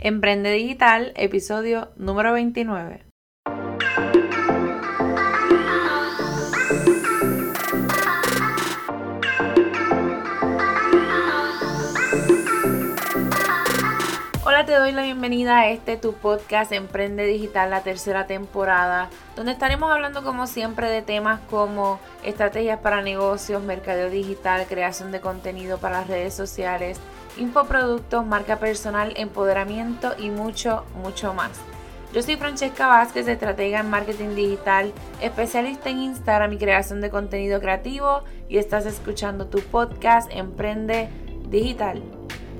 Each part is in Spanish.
Emprende Digital, episodio número 29. Hola, te doy la bienvenida a este tu podcast Emprende Digital, la tercera temporada, donde estaremos hablando como siempre de temas como estrategias para negocios, mercadeo digital, creación de contenido para las redes sociales, infoproductos, marca personal, empoderamiento y mucho, mucho más. Yo soy Francesca Vázquez, estratega en marketing digital, especialista en Instagram y creación de contenido creativo y estás escuchando tu podcast Emprende Digital.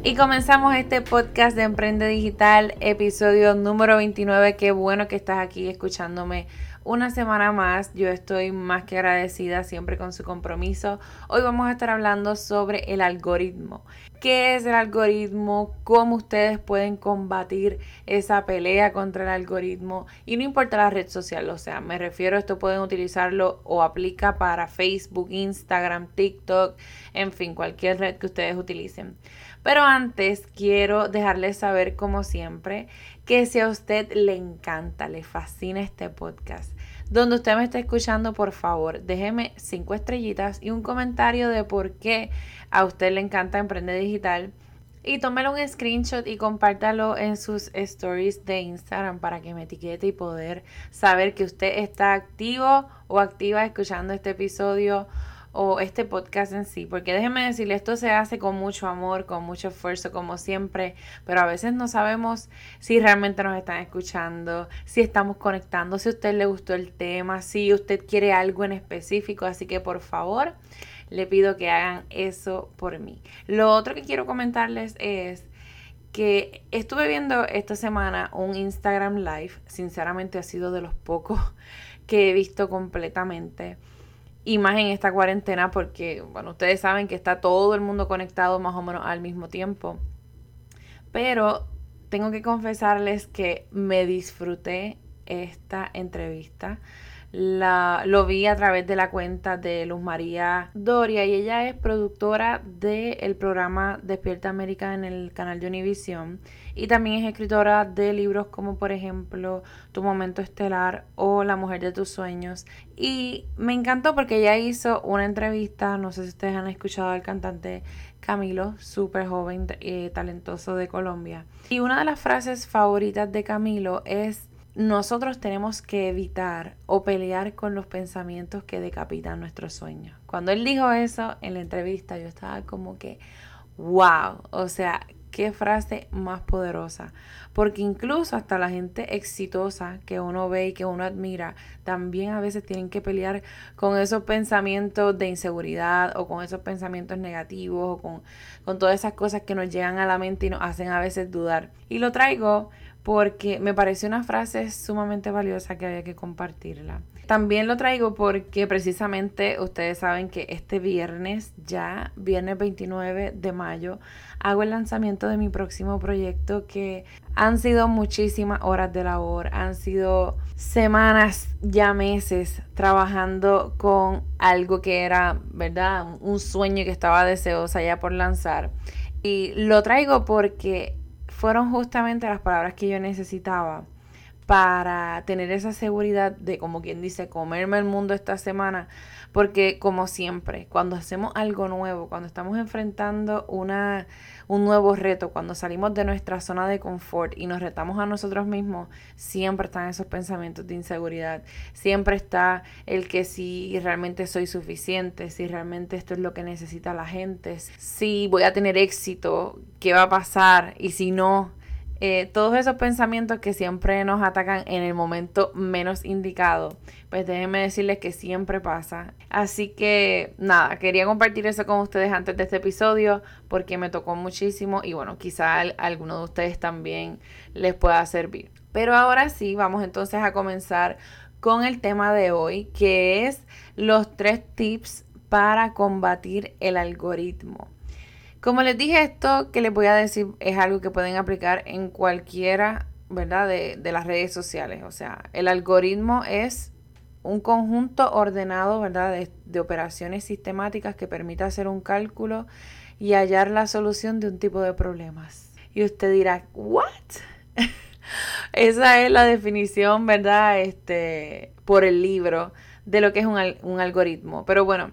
Y comenzamos este podcast de Emprende Digital, episodio número 29. Qué bueno que estás aquí escuchándome una semana más. Yo estoy más que agradecida siempre con su compromiso. Hoy vamos a estar hablando sobre el algoritmo. ¿Qué es el algoritmo? ¿Cómo ustedes pueden combatir esa pelea contra el algoritmo? Y no importa la red social, o sea, me refiero esto pueden utilizarlo o aplica para Facebook, Instagram, TikTok, en fin, cualquier red que ustedes utilicen. Pero antes quiero dejarles saber, como siempre, que si a usted le encanta, le fascina este podcast, donde usted me está escuchando, por favor, déjeme cinco estrellitas y un comentario de por qué a usted le encanta Emprender Digital. Y tómelo un screenshot y compártalo en sus stories de Instagram para que me etiquete y poder saber que usted está activo o activa escuchando este episodio o este podcast en sí, porque déjenme decirle, esto se hace con mucho amor, con mucho esfuerzo, como siempre, pero a veces no sabemos si realmente nos están escuchando, si estamos conectando, si a usted le gustó el tema, si usted quiere algo en específico, así que por favor, le pido que hagan eso por mí. Lo otro que quiero comentarles es que estuve viendo esta semana un Instagram Live, sinceramente ha sido de los pocos que he visto completamente y más en esta cuarentena porque, bueno, ustedes saben que está todo el mundo conectado más o menos al mismo tiempo. Pero tengo que confesarles que me disfruté esta entrevista. La, lo vi a través de la cuenta de Luz María Doria y ella es productora del programa Despierta América en el canal de Univision y también es escritora de libros como por ejemplo Tu Momento Estelar o La Mujer de tus Sueños. Y me encantó porque ella hizo una entrevista, no sé si ustedes han escuchado al cantante Camilo, súper joven eh, talentoso de Colombia. Y una de las frases favoritas de Camilo es nosotros tenemos que evitar o pelear con los pensamientos que decapitan nuestros sueños. Cuando él dijo eso en la entrevista, yo estaba como que, wow, o sea, qué frase más poderosa. Porque incluso hasta la gente exitosa que uno ve y que uno admira, también a veces tienen que pelear con esos pensamientos de inseguridad o con esos pensamientos negativos o con, con todas esas cosas que nos llegan a la mente y nos hacen a veces dudar. Y lo traigo porque me pareció una frase sumamente valiosa que había que compartirla. También lo traigo porque precisamente ustedes saben que este viernes, ya viernes 29 de mayo, hago el lanzamiento de mi próximo proyecto que han sido muchísimas horas de labor, han sido semanas, ya meses trabajando con algo que era, ¿verdad? Un sueño que estaba deseosa ya por lanzar. Y lo traigo porque fueron justamente las palabras que yo necesitaba para tener esa seguridad de, como quien dice, comerme el mundo esta semana, porque como siempre, cuando hacemos algo nuevo, cuando estamos enfrentando una, un nuevo reto, cuando salimos de nuestra zona de confort y nos retamos a nosotros mismos, siempre están esos pensamientos de inseguridad, siempre está el que si realmente soy suficiente, si realmente esto es lo que necesita la gente, si voy a tener éxito, qué va a pasar y si no, eh, todos esos pensamientos que siempre nos atacan en el momento menos indicado, pues déjenme decirles que siempre pasa. Así que nada, quería compartir eso con ustedes antes de este episodio porque me tocó muchísimo y bueno, quizá a alguno de ustedes también les pueda servir. Pero ahora sí, vamos entonces a comenzar con el tema de hoy, que es los tres tips para combatir el algoritmo. Como les dije, esto que les voy a decir es algo que pueden aplicar en cualquiera, ¿verdad? De, de las redes sociales. O sea, el algoritmo es un conjunto ordenado, ¿verdad? De, de, operaciones sistemáticas que permite hacer un cálculo y hallar la solución de un tipo de problemas. Y usted dirá, ¿what? Esa es la definición, ¿verdad? Este, por el libro de lo que es un, un algoritmo. Pero bueno,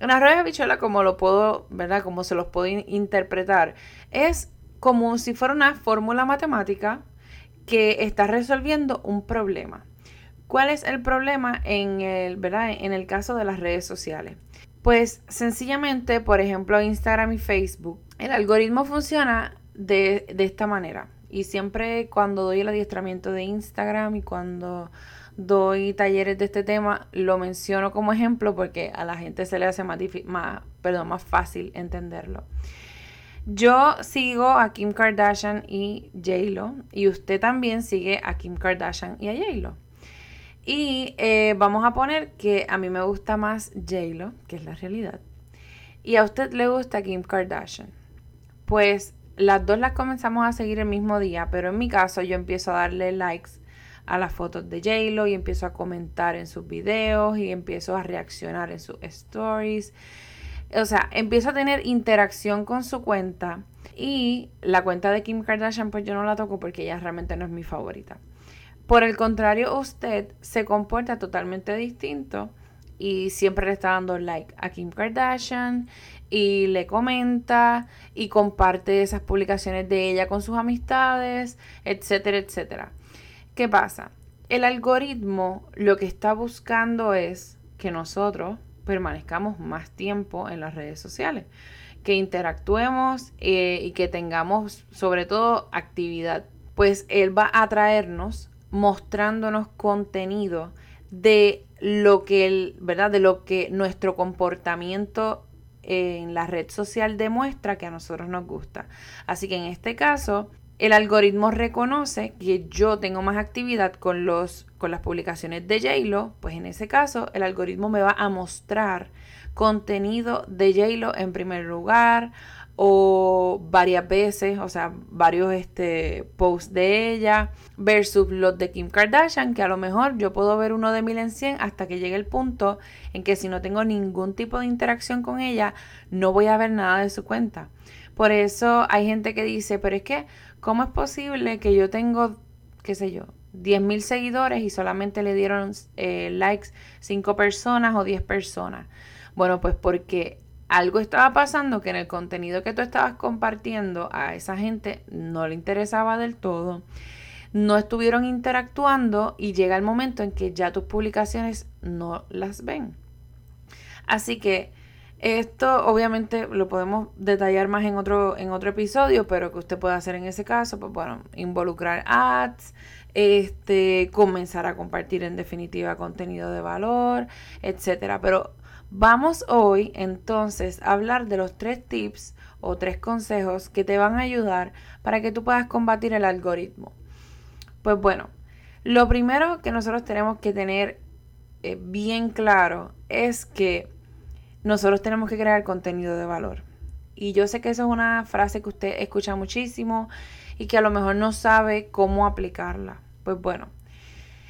una rueda de habichuela, como lo puedo, ¿verdad? Como se los puedo interpretar, es como si fuera una fórmula matemática que está resolviendo un problema. ¿Cuál es el problema en el, ¿verdad? en el caso de las redes sociales? Pues sencillamente, por ejemplo, Instagram y Facebook, el algoritmo funciona de, de esta manera. Y siempre cuando doy el adiestramiento de Instagram y cuando doy talleres de este tema, lo menciono como ejemplo porque a la gente se le hace más, más, perdón, más fácil entenderlo. Yo sigo a Kim Kardashian y J-Lo y usted también sigue a Kim Kardashian y a J-Lo. Y eh, vamos a poner que a mí me gusta más J-Lo, que es la realidad, y a usted le gusta Kim Kardashian. Pues las dos las comenzamos a seguir el mismo día, pero en mi caso yo empiezo a darle likes a las fotos de J-Lo y empiezo a comentar en sus videos y empiezo a reaccionar en sus stories. O sea, empiezo a tener interacción con su cuenta y la cuenta de Kim Kardashian pues yo no la toco porque ella realmente no es mi favorita. Por el contrario, usted se comporta totalmente distinto y siempre le está dando like a Kim Kardashian y le comenta y comparte esas publicaciones de ella con sus amistades, etcétera, etcétera. ¿Qué pasa? El algoritmo lo que está buscando es que nosotros permanezcamos más tiempo en las redes sociales, que interactuemos eh, y que tengamos sobre todo actividad. Pues él va a traernos mostrándonos contenido de lo que el, ¿verdad? De lo que nuestro comportamiento en la red social demuestra que a nosotros nos gusta. Así que en este caso, el algoritmo reconoce que yo tengo más actividad con, los, con las publicaciones de JLo, pues en ese caso el algoritmo me va a mostrar contenido de JLo en primer lugar o varias veces, o sea, varios este, posts de ella versus los de Kim Kardashian, que a lo mejor yo puedo ver uno de mil en 100 hasta que llegue el punto en que si no tengo ningún tipo de interacción con ella, no voy a ver nada de su cuenta. Por eso hay gente que dice, pero es que ¿Cómo es posible que yo tengo, qué sé yo, 10 mil seguidores y solamente le dieron eh, likes 5 personas o 10 personas? Bueno, pues porque algo estaba pasando que en el contenido que tú estabas compartiendo a esa gente no le interesaba del todo, no estuvieron interactuando y llega el momento en que ya tus publicaciones no las ven. Así que esto obviamente lo podemos detallar más en otro, en otro episodio, pero que usted puede hacer en ese caso, pues bueno, involucrar ads, este, comenzar a compartir en definitiva contenido de valor, etcétera. Pero vamos hoy entonces a hablar de los tres tips o tres consejos que te van a ayudar para que tú puedas combatir el algoritmo. Pues bueno, lo primero que nosotros tenemos que tener eh, bien claro es que nosotros tenemos que crear contenido de valor. Y yo sé que eso es una frase que usted escucha muchísimo y que a lo mejor no sabe cómo aplicarla. Pues bueno,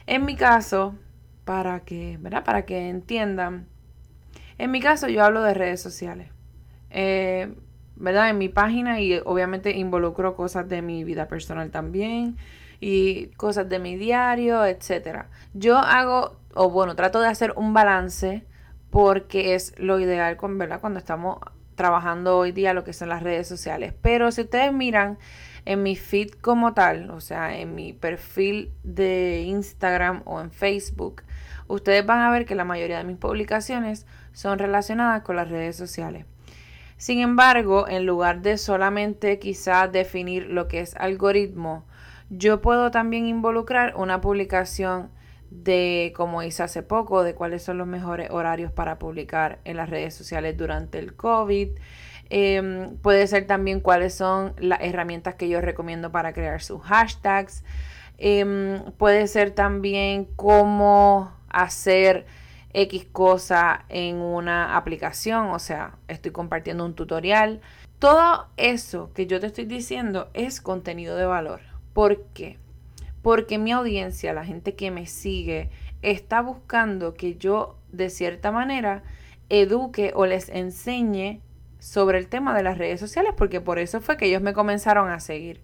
en mi caso, para que, ¿verdad? Para que entiendan, en mi caso yo hablo de redes sociales. Eh, ¿Verdad? En mi página y obviamente involucro cosas de mi vida personal también y cosas de mi diario, etcétera. Yo hago, o bueno, trato de hacer un balance porque es lo ideal ¿verdad? cuando estamos trabajando hoy día lo que son las redes sociales. Pero si ustedes miran en mi feed como tal, o sea, en mi perfil de Instagram o en Facebook, ustedes van a ver que la mayoría de mis publicaciones son relacionadas con las redes sociales. Sin embargo, en lugar de solamente quizás definir lo que es algoritmo, yo puedo también involucrar una publicación de, como hice hace poco, de cuáles son los mejores horarios para publicar en las redes sociales durante el COVID. Em, puede ser también cuáles son las herramientas que yo recomiendo para crear sus hashtags. Em, puede ser también cómo hacer X cosa en una aplicación, o sea, estoy compartiendo un tutorial. Todo eso que yo te estoy diciendo es contenido de valor. ¿Por qué? porque mi audiencia, la gente que me sigue, está buscando que yo de cierta manera eduque o les enseñe sobre el tema de las redes sociales, porque por eso fue que ellos me comenzaron a seguir.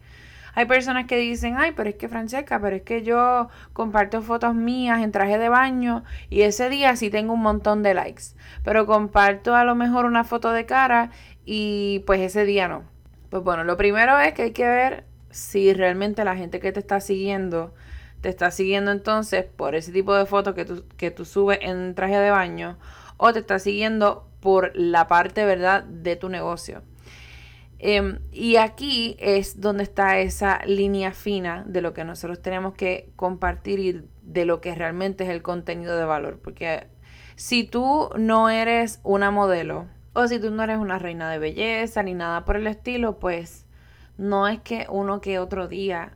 Hay personas que dicen, ay, pero es que Francesca, pero es que yo comparto fotos mías en traje de baño y ese día sí tengo un montón de likes, pero comparto a lo mejor una foto de cara y pues ese día no. Pues bueno, lo primero es que hay que ver si realmente la gente que te está siguiendo te está siguiendo entonces por ese tipo de fotos que tú, que tú subes en traje de baño o te está siguiendo por la parte, ¿verdad?, de tu negocio. Em, y aquí es donde está esa línea fina de lo que nosotros tenemos que compartir y de lo que realmente es el contenido de valor. Porque si tú no eres una modelo o si tú no eres una reina de belleza ni nada por el estilo, pues no es que uno que otro día,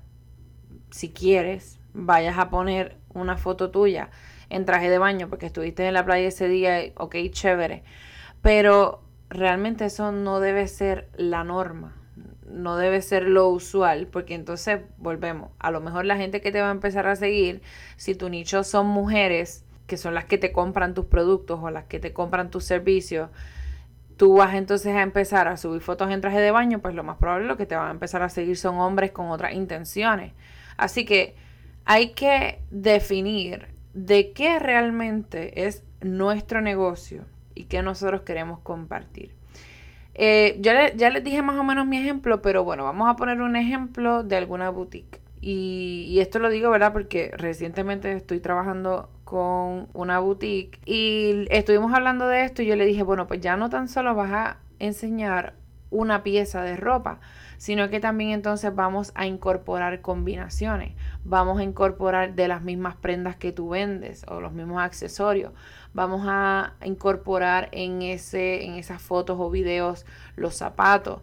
si quieres, vayas a poner una foto tuya en traje de baño porque estuviste en la playa ese día, ok, chévere. Pero realmente eso no debe ser la norma, no debe ser lo usual, porque entonces volvemos, a lo mejor la gente que te va a empezar a seguir, si tu nicho son mujeres, que son las que te compran tus productos o las que te compran tus servicios, tú vas entonces a empezar a subir fotos en traje de baño, pues lo más probable lo que te van a empezar a seguir son hombres con otras intenciones. Así que hay que definir de qué realmente es nuestro negocio y qué nosotros queremos compartir. Eh, ya, les dije más o menos mi ejemplo, pero bueno, vamos a poner un ejemplo de alguna boutique. Y, y, esto lo digo, ¿verdad? Porque recientemente estoy trabajando con una boutique y estuvimos hablando de esto y yo le dije, bueno, pues ya no tan solo vas a enseñar una pieza de ropa, sino que también entonces vamos a incorporar combinaciones, vamos a incorporar de las mismas prendas que tú vendes o los mismos accesorios, vamos a incorporar en, ese, en esas fotos o videos los zapatos.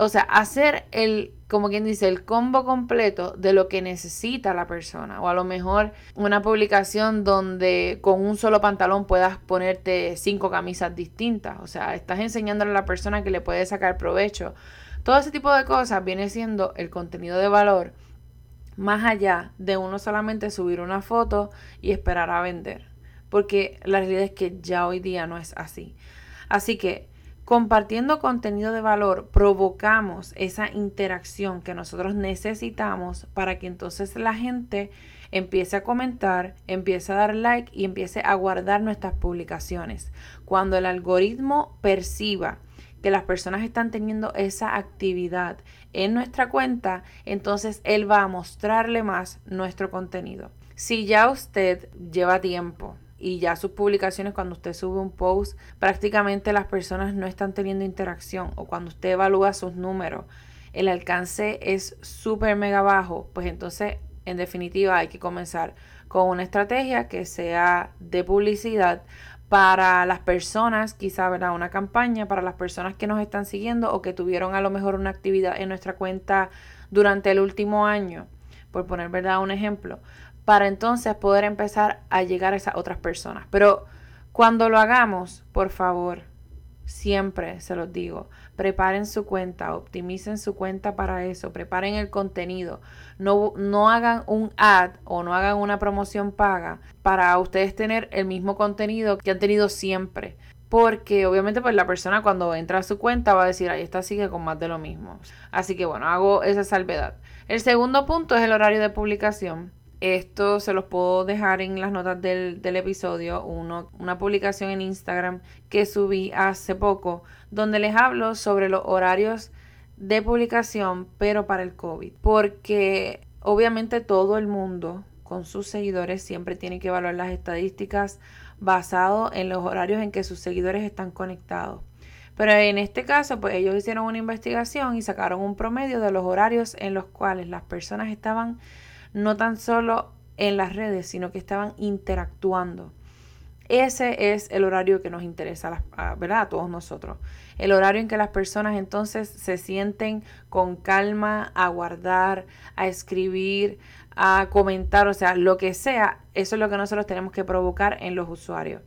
O sea, hacer el, como quien dice, el combo completo de lo que necesita la persona. O a lo mejor una publicación donde con un solo pantalón puedas ponerte cinco camisas distintas. O sea, estás enseñándole a la persona que le puede sacar provecho. Todo ese tipo de cosas viene siendo el contenido de valor más allá de uno solamente subir una foto y esperar a vender porque la realidad es que ya hoy día no es así. Así que compartiendo contenido de valor provocamos esa interacción que nosotros necesitamos para que entonces la gente empiece a comentar, empiece a dar like y empiece a guardar nuestras publicaciones. Cuando el algoritmo perciba que las personas están teniendo esa actividad en nuestra cuenta, entonces él va a mostrarle más nuestro contenido. Si ya usted lleva tiempo y ya sus publicaciones cuando usted sube un post prácticamente las personas no están teniendo interacción o cuando usted evalúa sus números el alcance es súper mega bajo pues entonces en definitiva hay que comenzar con una estrategia que sea de publicidad para las personas, quizá ¿verdad? una campaña para las personas que nos están siguiendo o que tuvieron a lo mejor una actividad en nuestra cuenta durante el último año, por poner verdad un ejemplo, para entonces poder empezar a llegar a esas otras personas. Pero cuando lo hagamos, por favor, siempre se los digo, preparen su cuenta, optimicen su cuenta para eso, preparen el contenido, no, no hagan un ad o no hagan una promoción paga para ustedes tener el mismo contenido que han tenido siempre. Porque obviamente pues la persona cuando entra a su cuenta va a decir, ahí está sigue con más de lo mismo. Así que bueno, hago esa salvedad. El segundo punto es el horario de publicación. Esto se los puedo dejar en las notas del, episodio, uno, una publicación en Instagram que subí hace poco, donde les hablo sobre los horarios de publicación, pero para el COVID. Porque obviamente todo el mundo con sus seguidores siempre tiene que evaluar las estadísticas basado en los horarios en que sus seguidores están conectados. Pero en este caso, pues ellos hicieron una investigación y sacaron un promedio de los horarios en los cuales las personas estaban no tan solo en las redes, sino que estaban interactuando. Ese es el horario que nos interesa a, ¿verdad? a todos nosotros. El horario en que las personas entonces se sienten con calma a guardar, a escribir, a comentar, o sea, lo que sea, eso es lo que nosotros tenemos que provocar en los usuarios.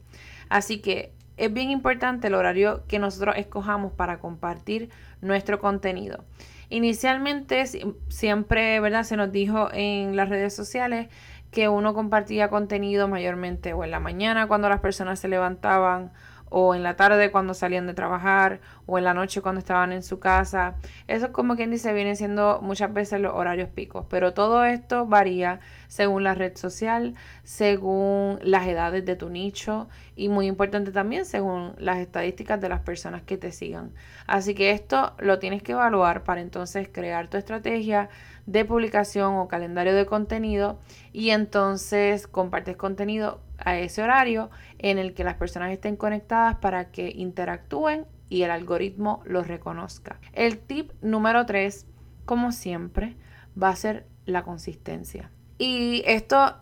Así que es bien importante el horario que nosotros escojamos para compartir nuestro contenido. Inicialmente siempre, ¿verdad? Se nos dijo en las redes sociales que uno compartía contenido mayormente o en la mañana cuando las personas se levantaban o en la tarde cuando salían de trabajar, o en la noche cuando estaban en su casa. Eso es como quien dice, vienen siendo muchas veces los horarios picos, pero todo esto varía según la red social, según las edades de tu nicho y muy importante también según las estadísticas de las personas que te sigan. Así que esto lo tienes que evaluar para entonces crear tu estrategia de publicación o calendario de contenido y entonces compartes contenido a ese horario en el que las personas estén conectadas para que interactúen y el algoritmo los reconozca. El tip número 3, como siempre, va a ser la consistencia. Y esto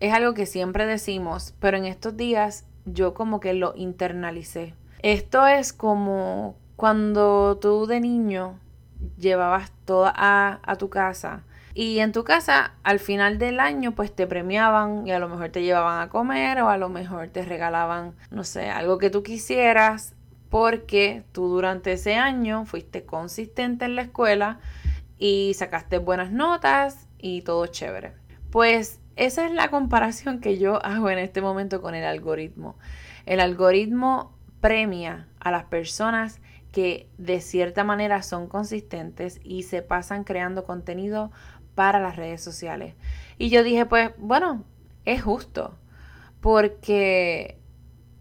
es algo que siempre decimos, pero en estos días yo como que lo internalicé. Esto es como cuando tú de niño llevabas toda a, a tu casa y en tu casa, al final del año, pues te premiaban y a lo mejor te llevaban a comer o a lo mejor te regalaban, no sé, algo que tú quisieras porque tú durante ese año fuiste consistente en la escuela y sacaste buenas notas y todo chévere. Pues esa es la comparación que yo hago en este momento con el algoritmo. El algoritmo premia a las personas que de cierta manera son consistentes y se pasan creando contenido para las redes sociales. Y yo dije, pues bueno, es justo, porque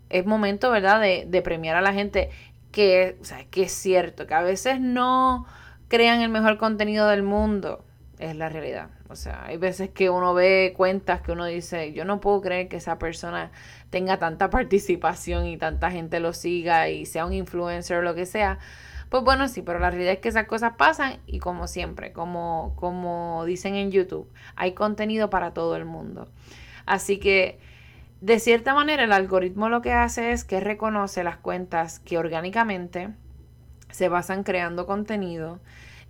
es momento, ¿verdad?, de, premiar a la gente que, que es cierto, que a veces no crean el mejor contenido del mundo, es la realidad. O sea, hay veces que uno ve cuentas que uno dice, yo no puedo creer que esa persona tenga tanta participación y tanta gente lo siga y sea un influencer o lo que sea. Pues bueno, sí, pero la realidad es que esas cosas pasan y como siempre, como, como dicen en YouTube, hay contenido para todo el mundo. Así que, de cierta manera, el algoritmo lo que hace es que reconoce las cuentas que orgánicamente se basan creando contenido,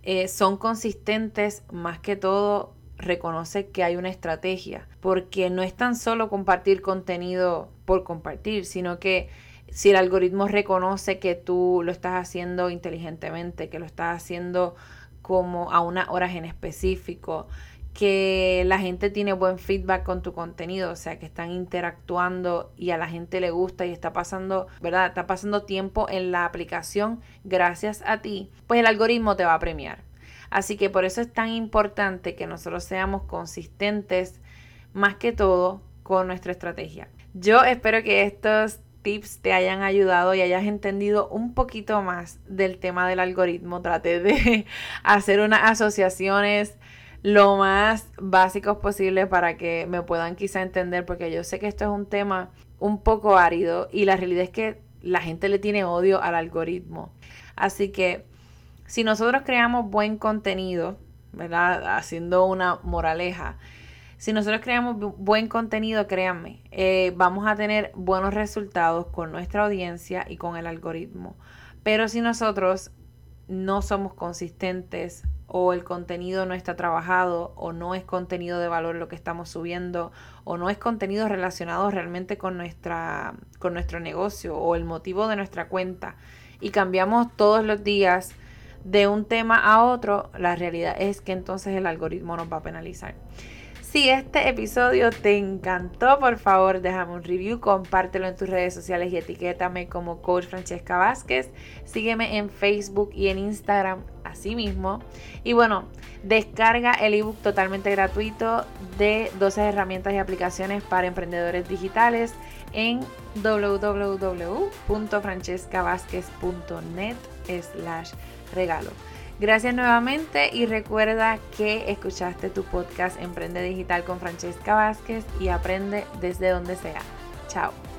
eh, son consistentes más que todo reconoce que hay una estrategia, porque no es tan solo compartir contenido por compartir, sino que si el algoritmo reconoce que tú lo estás haciendo inteligentemente, que lo estás haciendo como a unas horas en específico, que la gente tiene buen feedback con tu contenido, o sea, que están interactuando y a la gente le gusta y está pasando, ¿verdad? Está pasando tiempo en la aplicación gracias a ti, pues el algoritmo te va a premiar. Así que por eso es tan importante que nosotros seamos consistentes más que todo con nuestra estrategia. Yo espero que estos tips te hayan ayudado y hayas entendido un poquito más del tema del algoritmo. Trate de hacer unas asociaciones lo más básicos posible para que me puedan quizá entender, porque yo sé que esto es un tema un poco árido y la realidad es que la gente le tiene odio al algoritmo. Así que si nosotros creamos buen contenido, ¿verdad? Haciendo una moraleja, si nosotros creamos buen contenido, créanme, eh, vamos a tener buenos resultados con nuestra audiencia y con el algoritmo. Pero si nosotros no somos consistentes o el contenido no está trabajado o no es contenido de valor lo que estamos subiendo o no es contenido relacionado realmente con, nuestra, con nuestro negocio o el motivo de nuestra cuenta y cambiamos todos los días de un tema a otro, la realidad es que entonces el algoritmo nos va a penalizar. Si este episodio te encantó, por favor déjame un review, compártelo en tus redes sociales y etiquétame como Coach Francesca Vázquez. Sígueme en Facebook y en Instagram así mismo. Y bueno, descarga el ebook totalmente gratuito de 12 herramientas y aplicaciones para emprendedores digitales en www.francescavázquez.net slash regalo. Gracias nuevamente y recuerda que escuchaste tu podcast Emprende Digital con Francesca Vázquez y aprende desde donde sea. Chao.